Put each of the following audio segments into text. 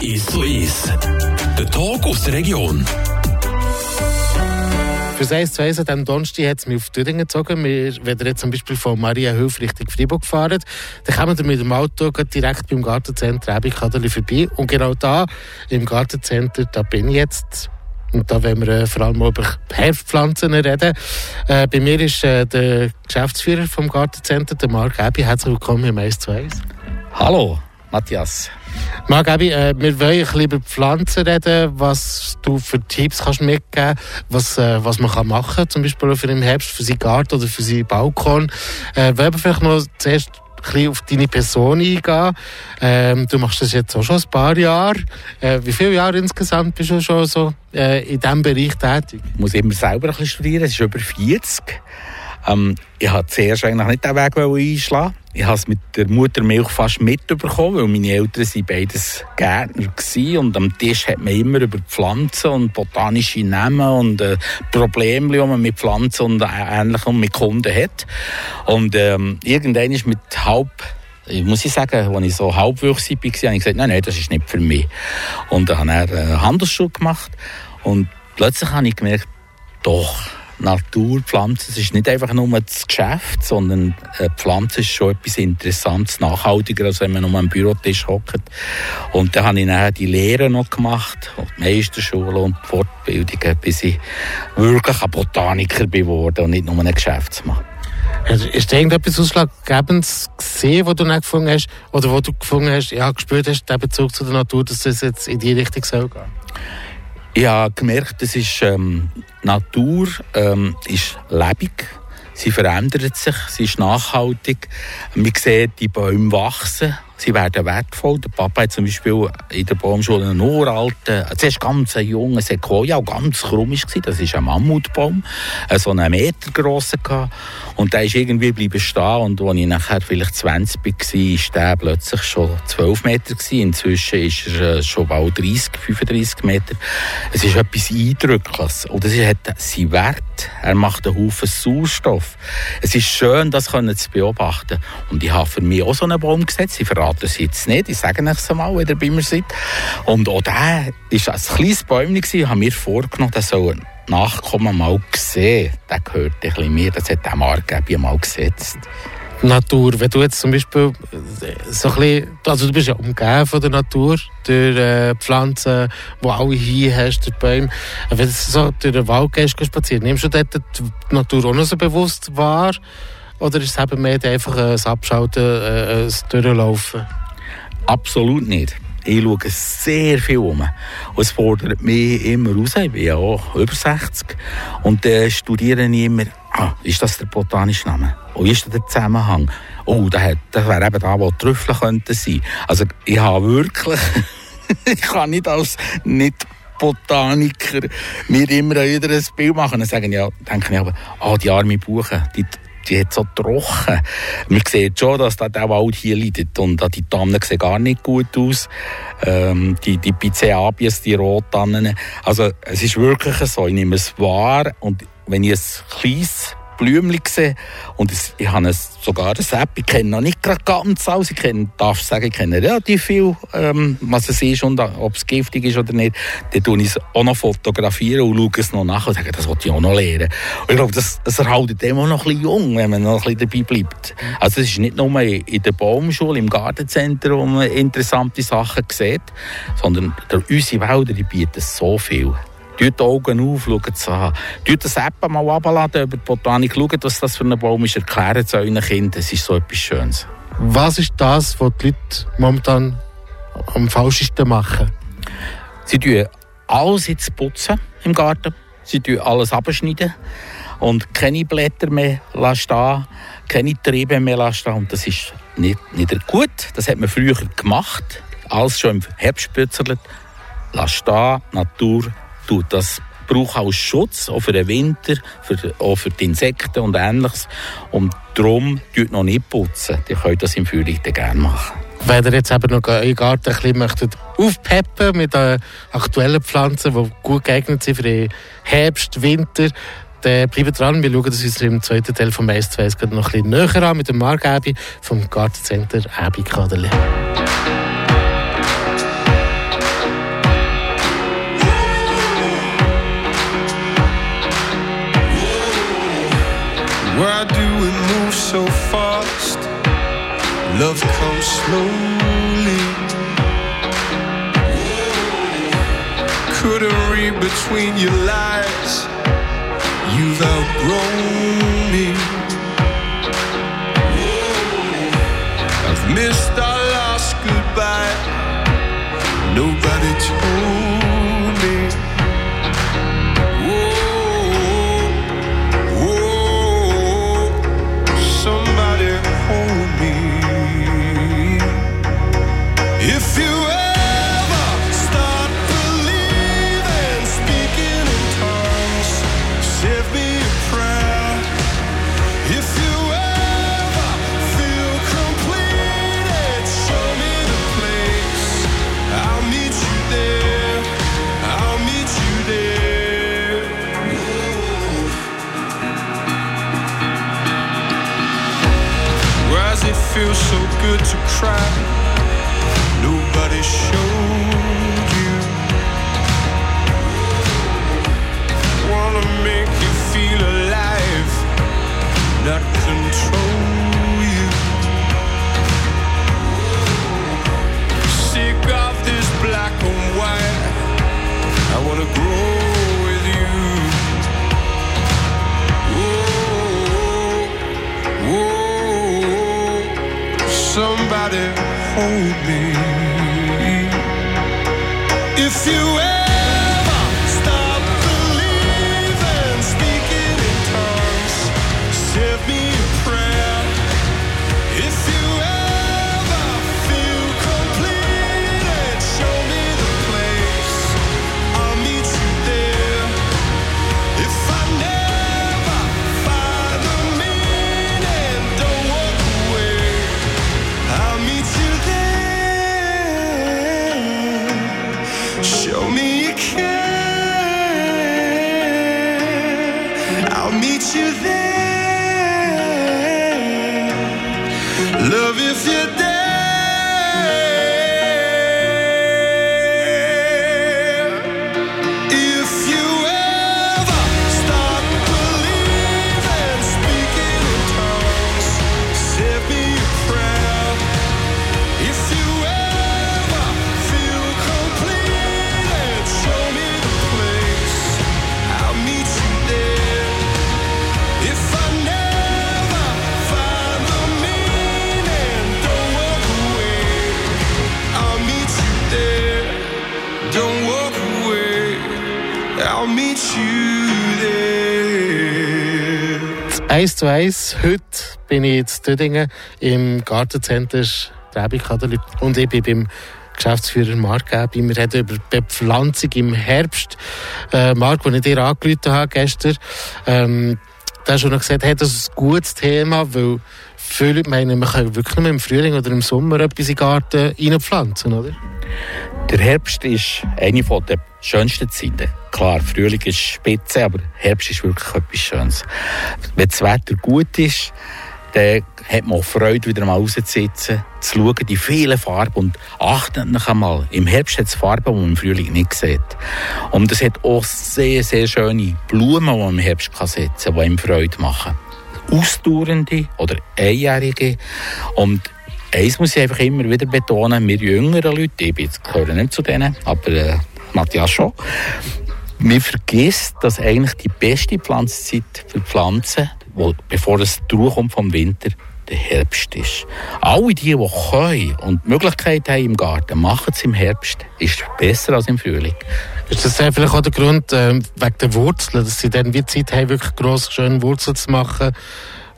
Ist so ist. Der Talk aus der Region. Für das 1 zu 1 an Donnerstag hat es mich auf Thüringen gezogen. Wir, wenn ihr jetzt zum Beispiel von Mariahilf Richtung Freiburg fahren, dann kommen wir mit dem Auto direkt beim Gartencenter Ebikadeli vorbei. Und genau da, im Gartencenter, da bin ich jetzt. Und da wollen wir äh, vor allem über Herbstpflanzen reden. Äh, bei mir ist äh, der Geschäftsführer vom Gartencenter, der Marc Ebi. Herzlich willkommen im 1 zu 1. Hallo, Matthias. Marc Ebi, äh, wir wollen ein bisschen über Pflanzen reden, was du für Tipps kannst mitgeben was, äh, was man kann machen kann, zum Beispiel für den Herbst, für seinen Garten oder für seinen Balkon. Äh, wir vielleicht noch zuerst ein bisschen auf deine Person eingehen. Ähm, du machst das jetzt auch schon ein paar Jahre. Äh, wie viele Jahre insgesamt bist du schon so äh, in diesem Bereich tätig? Ich muss immer selber ein bisschen studieren, es ist über 40. Ähm, ich wollte zuerst eigentlich nicht den Weg einschlagen. Ich habe es mit der Muttermilch fast mitbekommen, weil meine Eltern sind beides Gärtner waren. Und am Tisch hat man immer über Pflanzen und botanische Namen und äh, Probleme, die man mit Pflanzen und Ähnlichem mit Kunden hat. Und ähm, irgendwann ist mit halb muss ich sagen, als ich so halbwüchsig war, habe ich gesagt, nein, nein, das ist nicht für mich. Und dann habe ich eine Handelsschule gemacht und plötzlich habe ich gemerkt, doch, Naturpflanzen, es ist nicht einfach nur das Geschäft, sondern eine äh, Pflanze ist schon etwas Interessantes, nachhaltiger, als wenn man nur am Bürotisch hockt. Und dann habe ich dann die Lehre noch gemacht, die Meisterschule und die Fortbildungen, bis ich wirklich ein Botaniker geworden und nicht nur ein Geschäftsmann. Ist da irgendetwas Ausschlaggebendes gesehen, was du nicht gefunden hast, oder wo du gefunden hast, ja, gespürt hast, der Bezug zu der Natur, dass es jetzt in die Richtung soll gehen? Ich habe gemerkt, das ist, ähm, Natur ähm, ist lebendig. Sie verändert sich, sie ist nachhaltig. Man sieht die Bäume wachsen sie werden wertvoll. Der Papa hat zum Beispiel in der Baumschule einen uralten, zuerst ganz einen jungen Sequoia, der ganz krumm war. Das ist ein Mammutbaum, äh, so einen Meter grossen. Und der ist irgendwie bleiben stehen. Und als ich nachher vielleicht 20 war, war der plötzlich schon 12 Meter. Gewesen. Inzwischen ist er äh, schon bald 30, 35 Meter. Es ist etwas Eindrückliches. Und es hat seinen Wert. Er macht einen Haufen Sauerstoff. Es ist schön, das zu beobachten. Und ich habe für mich auch so einen Baum gesetzt. Ich jetzt nicht. Ich sage es mal, wenn ihr bei mir seid. Und auch der war ein kleines Bäumchen. Ich habe mir vorgenommen, der soll Nachkommen mal sehen. Der gehört ein bisschen mir. Das hat der Marc mal gesetzt. Natur. Wenn du jetzt zum Beispiel so ein bisschen, also du bist ja umgeben von der Natur, durch äh, Pflanzen, die alle hier hast, durch Bäume. Wenn du so durch den Wald gehst, spazieren, nimmst du dort die Natur auch noch so bewusst wahr? Oder ist es eben mehr einfach ein Abschalten, äh, ein Durchlaufen? Absolut nicht. Ich schaue sehr viel um. Und es fordert mich immer raus. Ich bin ja auch über 60. Und dann äh, studiere ich immer, ah, ist das der botanische Name? Und ist der Zusammenhang? Oh, das, das wäre eben da, wo Trüffel könnten sein. Also ich habe wirklich, ich kann nicht als nicht Botaniker mir immer wieder ein Bild machen. Dann sagen ja, denke ich aber, ah, die arme Buche, die die hat so trocken. Man sieht schon, dass da der Wald hier leidet. Und die Tannen sehen gar nicht gut aus. Ähm, die, die Piceabies, die Rottannen. Also, es ist wirklich so. Ich nehme es wahr. Und wenn ich ein kleines Blümchen gesehen. Und ich habe sogar eine App, ich kenne noch nicht gerade ganz alles. Ich kenne, darf sagen, ich kenne relativ viel, ähm, was es ist und ob es giftig ist oder nicht. Dann tue ich es auch noch fotografieren und schaue es noch nach und sage, das wollte ich auch noch lernen. Und ich glaube, das, das erhaltet immer noch ein bisschen jung, wenn man noch ein bisschen dabei bleibt. Also es ist nicht nur in der Baumschule, im Gartenzentrum, interessante Sachen sieht, sondern unsere Wälder bieten so viel. Tut die Augen auf, schaut es an. Tut das App mal abladen über die Botanik, schaut, was das für ein Baum ist, erklären es euren Kindern. Es ist so etwas Schönes. Was ist das, was die Leute momentan am falschesten machen? Sie tun alles jetzt putzen im Garten. Sie tun alles abschneiden und keine Blätter mehr stehen, keine Triebe mehr stehen. Und das ist nicht, nicht gut. Das hat man früher gemacht. Alles schon im Herbst spürzelt. Lass stehen, Natur tut das braucht auch Schutz, auch für den Winter, für, auch für die Insekten und Ähnliches. Und darum tut noch nicht putzen. Die können das im Frühling gerne machen. Wenn ihr jetzt eben noch euren Garten ein bisschen aufpeppen mit aktuellen Pflanzen, die gut geeignet sind für den Herbst, Winter, dann bleibt dran. Wir schauen uns im zweiten Teil vom S2 noch ein bisschen näher an mit dem Marc Ebi vom Gartencenter Ebi Kaderli. We move so fast. Love comes slowly. Couldn't read between your lies. You've outgrown me. Love if you're Eins zu eins. Heute bin ich in Dödingen im Gartencenter Trebikadeli und ich bin beim Geschäftsführer Marc Gäbi. Wir reden über Bepflanzung im Herbst. Äh, Marc, als ich dir angerufen habe gestern, ähm, da du noch gesagt, hey, das ist ein gutes Thema, weil viele meinen, man kann wirklich nur im Frühling oder im Sommer etwas in den Garten reinpflanzen, oder? Der Herbst ist eine der schönsten Zeiten. Klar, Frühling ist spitze, aber Herbst ist wirklich etwas Schönes. Wenn das Wetter gut ist, dann hat man auch Freude, wieder mal rauszusitzen, zu schauen, die vielen Farben und achtet noch einmal, im Herbst hat es Farben, die man im Frühling nicht sieht. Und es hat auch sehr, sehr schöne Blumen, die man im Herbst kann setzen kann, die ihm Freude machen. Ausdauernde oder einjährige. Und eins muss ich einfach immer wieder betonen, wir jüngeren Leute, ich jetzt- gehöre nicht zu denen, aber äh, Matthias schon, man vergisst, dass eigentlich die beste Pflanzenzeit für Pflanzen, wo, bevor es durchkommt vom Winter, der Herbst ist. Alle die, die können und die Möglichkeit haben im Garten, machen es im Herbst, ist besser als im Frühling. Ist das vielleicht auch der Grund ähm, wegen der Wurzeln, dass sie dann wie Zeit haben, wirklich grosse, schöne Wurzeln zu machen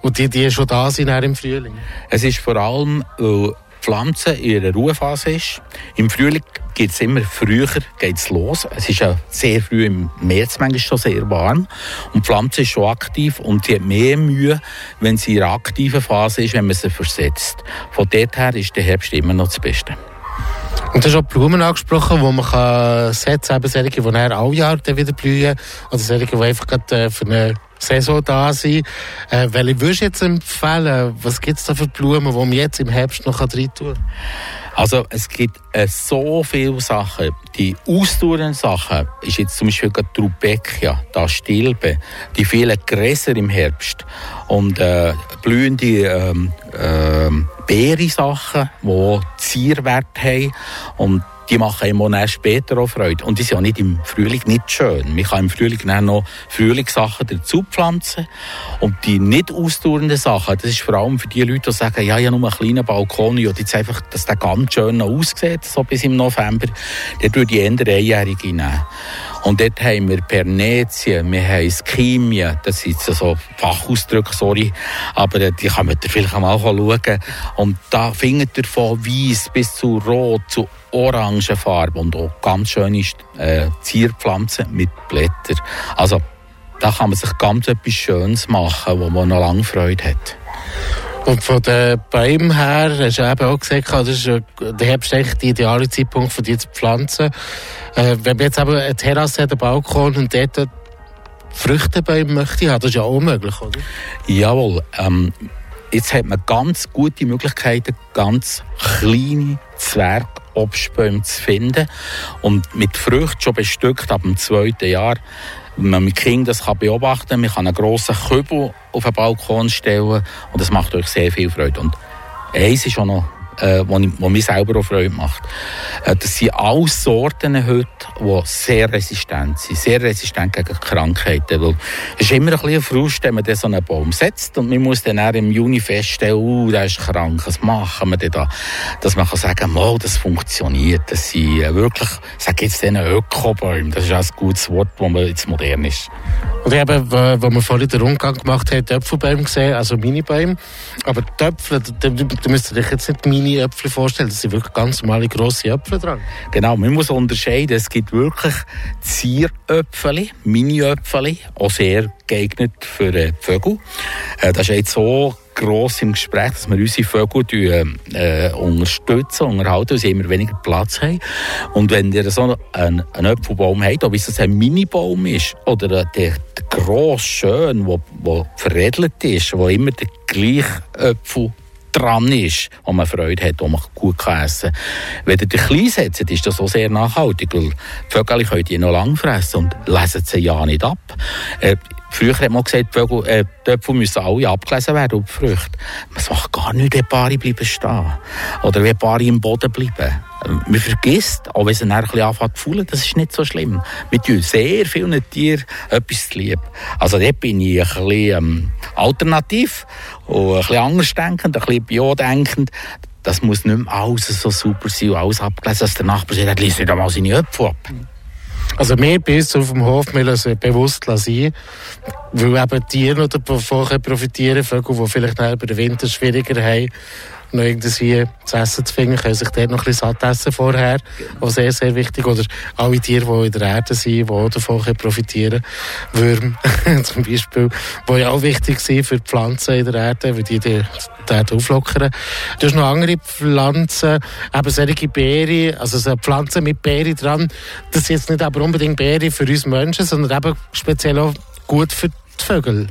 und die, die schon da sind im Frühling? Es ist vor allem, weil die Pflanze in ihrer Ruhefase ist. Im Frühling geht es immer früher geht's los. Es ist ja sehr früh im März manchmal schon sehr warm. Und die Pflanze ist schon aktiv und sie hat mehr Mühe, wenn sie in ihrer aktiven Phase ist, wenn man sie versetzt. Von dort her ist der Herbst immer noch das Beste. Und du hast auch Blumen angesprochen, die man kann setzen kann, eben solche, die dann alle Jahre wieder blühen, oder solche, die einfach gerade äh, für eine Saison da sein. Äh, welche würdest du jetzt empfehlen? Was gibt es da für Blumen, die man jetzt im Herbst noch rein tun kann? Also es gibt äh, so viele Sachen. Die ausdauernden Sachen ist jetzt zum Beispiel die Rubeckia, das Stilbe, die vielen Gräser im Herbst und äh, blühende ähm, äh, Beere-Sachen, die Zierwert haben und die machen einem auch später auch Freude. Und die sind ja nicht im Frühling nicht schön. Man kann im Frühling dann noch Frühlingssachen dazu pflanzen. Und die nicht ausdauernden Sachen, das ist vor allem für die Leute, die sagen, ja, ich habe nur einen kleinen Balkon, und jetzt einfach, dass der ganz schön noch aussieht, so bis im November, dann würde ich eher Einjährige nehmen. Und dort haben wir Pernetien, wir haben Skimia, das sind so Fachausdrücke, sorry, aber äh, die kann man vielleicht mal schauen. Und da findet ihr von weiß bis zu rot, zu orange Farbe und auch ganz schöne äh, Zierpflanzen mit Blättern. Also da kann man sich ganz etwas Schönes machen, wo man noch lange Freude hat. Und von den Bäumen her, hast du eben auch gesagt, das ist der Herbst echt der ideale Zeitpunkt für die zu pflanzen. Äh, wenn man jetzt aber eine Terrasse hat, einen Balkon und dort Früchtebäume möchte haben, das ist ja auch möglich, oder? Jawohl. Ähm, jetzt hat man ganz gute Möglichkeiten, ganz kleine Zwergobstbäume zu finden und mit Früchten schon bestückt ab dem zweiten Jahr man mit Kindern das kann beobachten kann, man kann einen grossen Kübel auf den Balkon stellen und das macht euch sehr viel Freude. Und eins ist auch noch äh, wo, mir selber auch Freude macht. Äh, das sind alles Sorten heute, die sehr resistent sind, sehr resistent gegen Krankheiten. Weil es ist immer ein bisschen Frust, wenn man so einen Baum setzt und man muss dann im Juni feststellen, uh, der ist krank, was machen wir denn da? Dass man kann sagen, oh, das funktioniert, das sind äh, wirklich, ich sage jetzt den Ökobäume, das ist ein gutes Wort, das jetzt modern ist. Und ich habe, wo wir vorhin den Rundgang gemacht haben, Töpfelbäume gesehen, also Mini-Bäume. Aber Töpfel, da müsst ihr euch jetzt nicht Mini-Äpfel vorstellen, das sind wirklich ganz normale grosse Äpfel dran. Genau, man muss unterscheiden, es gibt wirklich Zieröpfel, Mini-Äpfel, auch sehr geeignet für äh, Vögel. Äh, das ist jetzt so gross im Gespräch, dass wir unsere Vögel äh, unterstützen, unterhalten, weil sie immer weniger Platz haben. Und wenn ihr so einen, einen Apfelbaum habt, ob es ein Minibaum ist oder der, gross schön, der veredelt ist, wo immer der gleiche Apfel dran ist, wo man Freude hat, wo man gut essen kann. Wenn ihr den klein setzt, ist das auch sehr nachhaltig, weil die Vögel können die noch lang fressen und lesen sie ja nicht ab. Früher hat man gesagt, Vögel, äh, die Äpfel müssen alle abgelesen werden und die Früchte. Man macht gar nicht, wenn Paare bleiben stehen. Oder wenn Paare im Boden bleiben. Man vergisst, auch wenn dann ein bisschen anfangen zu fühlen, das ist nicht so schlimm. Wir tun sehr vielen Tieren etwas zu lieb. Also dort bin ich ein bisschen ähm, alternativ und ein bisschen anders denkend, ein bisschen biodenkend. Das muss nicht mehr alles so super sein und alles abgelesen, dass der Nachbar sagt, liest nicht einmal seine Äpfel ab. Also mehr bis auf dem Hof wir lassen bewusst sein, weil eben Tiere davon profitieren können, Vögel, die vielleicht über den Winter schwieriger haben, noch irgendwie zu essen zu finden, können sich dort noch ein bisschen satt essen vorher, was sehr, sehr wichtig Oder alle Tiere, die in der Erde sind, die auch davon profitieren können. Würmer zum Beispiel, die ja auch wichtig sind für die Pflanzen in der Erde, weil die die, Erde auflockern. Du hast noch andere Pflanzen, eben solche Beeren, also so Pflanzen mit Beeren dran. Das sind jetzt nicht aber unbedingt Beeren für uns Menschen, sondern eben speziell auch gut für die Vögel.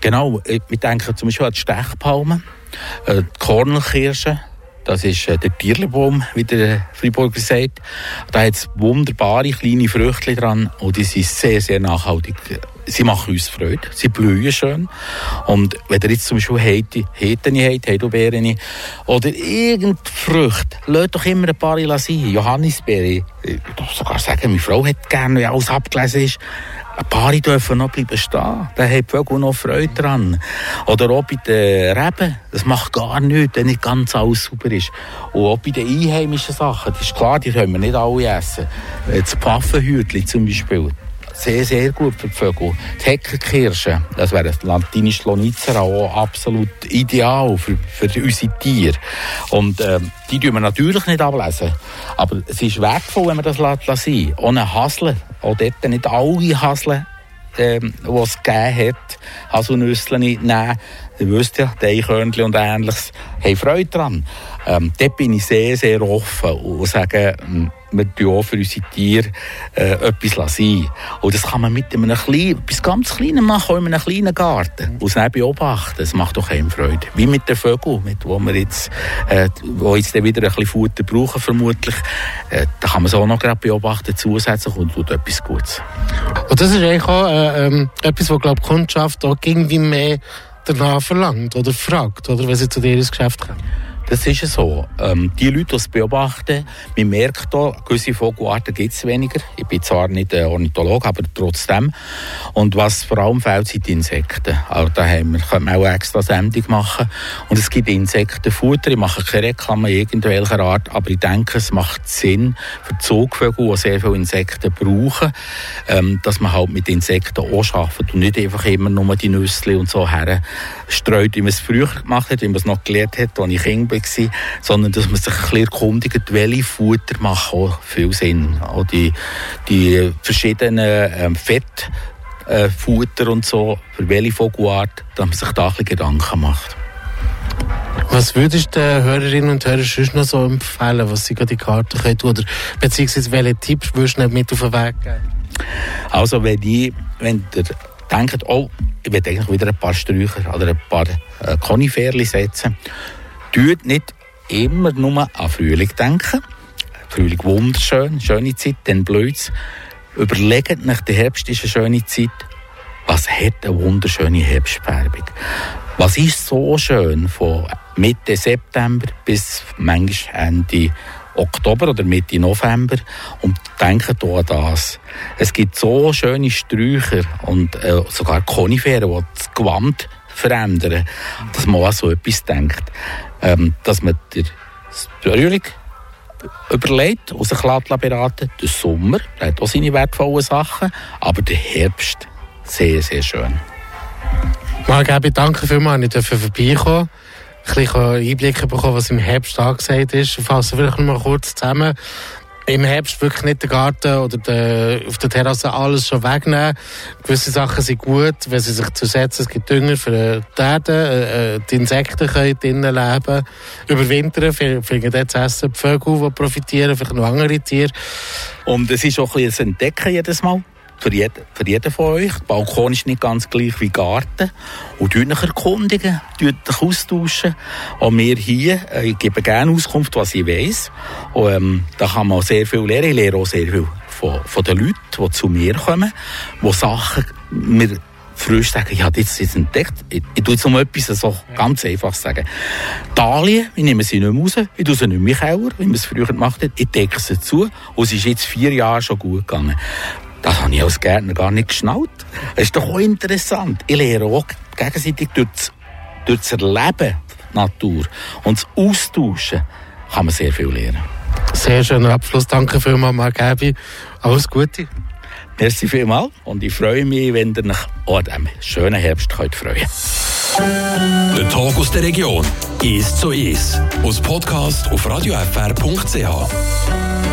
Genau, wir denken zum Beispiel an die Stechpalmen. Äh, die Kornelkirsche, das ist äh, der Tierlebaum, wie der Friburger sagt. Da hat es wunderbare kleine Früchte dran und die sind sehr, sehr nachhaltig. Sie machen uns Freude, sie blühen schön. Und wenn ihr jetzt zum Beispiel Heite, Heteni habt, Heidelbeeren oder irgendeine Frucht, lasst doch immer ein paar sein. Johannisbeere, ich darf sogar sagen, meine Frau hat gerne, wenn alles abgelesen ist, ein paar dürfen noch bleiben stehen. Da haben die Vögel noch Freude dran. Oder auch bei den Reben. Das macht gar nichts, wenn nicht ganz alles sauber ist. Und auch bei den einheimischen Sachen. Das ist klar, die können wir nicht alle essen. Das Pfaffenhütli zum Beispiel sehr, sehr gut für die Vögel. Die Heckerkirsche, das wäre latinisch Lonicera, auch absolut ideal für, für unsere Tiere. Und ähm, die tun wir natürlich nicht ablesen. Aber es ist wertvoll, wenn man das lässt. Ohne Hasle, auch dort nicht alle Hasle, ähm, die es gegeben hat, Haselnüsse nehmen. Ihr wisst ja, die Eichhörnchen und Ähnliches, haben Freude daran. Ähm, dort bin ich sehr, sehr offen und sage, ähm, wir tun auch für unsere Tiere äh, etwas sein. Und das kann man mit einem kleinen, etwas ganz Kleinen machen, auch in einem kleinen Garten. Und es beobachten, das macht doch einem Freude. Wie mit den Vögeln, mit wo wir jetzt, äh, wo jetzt wieder ein bisschen Futter brauchen, vermutlich. Äh, da kann man es auch noch gerade beobachten zusätzlich und tut etwas Gutes. Und das ist eigentlich auch äh, ähm, etwas, was, glaube Kundschaft auch irgendwie mehr danach verlangt oder fragt, oder wenn sie zu dir ins Geschäft kommen. Das ist so. Ähm, die Leute, die es beobachten, man merkt hier, gewisse Vogelarten gibt es weniger. Ich bin zwar nicht ein Ornithologe, aber trotzdem. Und was vor allem fehlt, sind die Insekten. Also da haben wir, können wir auch extra Sendung machen. Und es gibt Insektenfutter. Ich mache keine Reklame irgendwelcher Art, aber ich denke, es macht Sinn für Zugvögel, die sehr viele Insekten brauchen, ähm, dass man halt mit Insekten auch arbeitet und nicht einfach immer nur die Nüsse und so her streut, wie man es früher gemacht hat, wie man es noch gelernt hat, als ich Kind war, sondern dass man sich ein bisschen erkundigt, welche Futter machen auch viel Sinn. Auch die, die verschiedenen ähm, Fettfutter äh, und so, für welche Vogelart, dass man sich da ein bisschen Gedanken macht. Was würdest du den Hörerinnen und Hörern sonst noch so empfehlen, was sie gerade in die Karte können oder beziehungsweise welche Tipps würdest du nicht mit auf den Weg geben? Also wenn die, wenn der denkt, oh, ich will eigentlich wieder ein paar Sträucher oder ein paar äh, Koniferli setzen, tut nicht immer nur an Frühling denken. Frühling wunderschön, schöne Zeit, dann blöd. Überlegt nach der Herbst ist eine schöne Zeit. Was hat eine wunderschöne Herbstfärbung? Was ist so schön von Mitte September bis manchmal Ende Oktober oder Mitte November und denken hier an das. Es gibt so schöne Sträucher und äh, sogar Koniferen, die das Gewand verändern, dass man an so etwas denkt. Ähm, dass man den Frühling überlegt, aus der beraten, der Sommer, der hat auch seine wertvollen Sachen, aber der Herbst, sehr, sehr schön. Marc, danke vielmals, ich durfte vorbeikommen ein bisschen Einblicke bekommen, was im Herbst angesagt ist. Ich fasse vielleicht noch mal kurz zusammen. Im Herbst wirklich nicht den Garten oder den, auf der Terrasse alles schon wegnehmen. Gewisse Sachen sind gut, wenn sie sich zusetzen. Es gibt Dünger für die Erde. Äh, äh, die Insekten können drinnen leben. Überwintern, finden dort zu essen. Die Vögel, die profitieren, vielleicht noch andere Tiere. Und es ist auch ein bisschen ein Entdecken jedes Mal für jeden, für jeden von euch. Der Balkon ist nicht ganz gleich wie Garten. Und dort nach erkundigen, dort dich austauschen. Und wir hier, äh, ich gebe gerne Auskunft, was ich weiss. Und ähm, da kann man sehr viel lernen. Ich lerne auch sehr viel von, von den Leuten, die zu mir kommen, die Sachen mir frisch sagen, ich habe jetzt, jetzt entdeckt. Ich, ich tue jetzt um etwas so ganz einfach sagen. Dahlien, ich nehme sie nicht mehr raus, ich tue sie nicht mehr in Keller, wie man es früher gemacht hat. Ich decke sie zu und es ist jetzt vier Jahre schon gut gegangen. Das habe ich als Gärtner gar nicht geschnallt. Das ist doch auch interessant. Ich lehre auch gegenseitig durch das, durch das Erleben Natur und das Austauschen kann man sehr viel lernen. Sehr schöner Abschluss. Danke vielmals, Marc Gabi. Alles Gute. Merci vielmals und ich freue mich, wenn ihr euch auch an diesem schönen Herbst könnt freuen Der Tag aus der Region ist so ist. Aus Podcast auf radiofr.ch.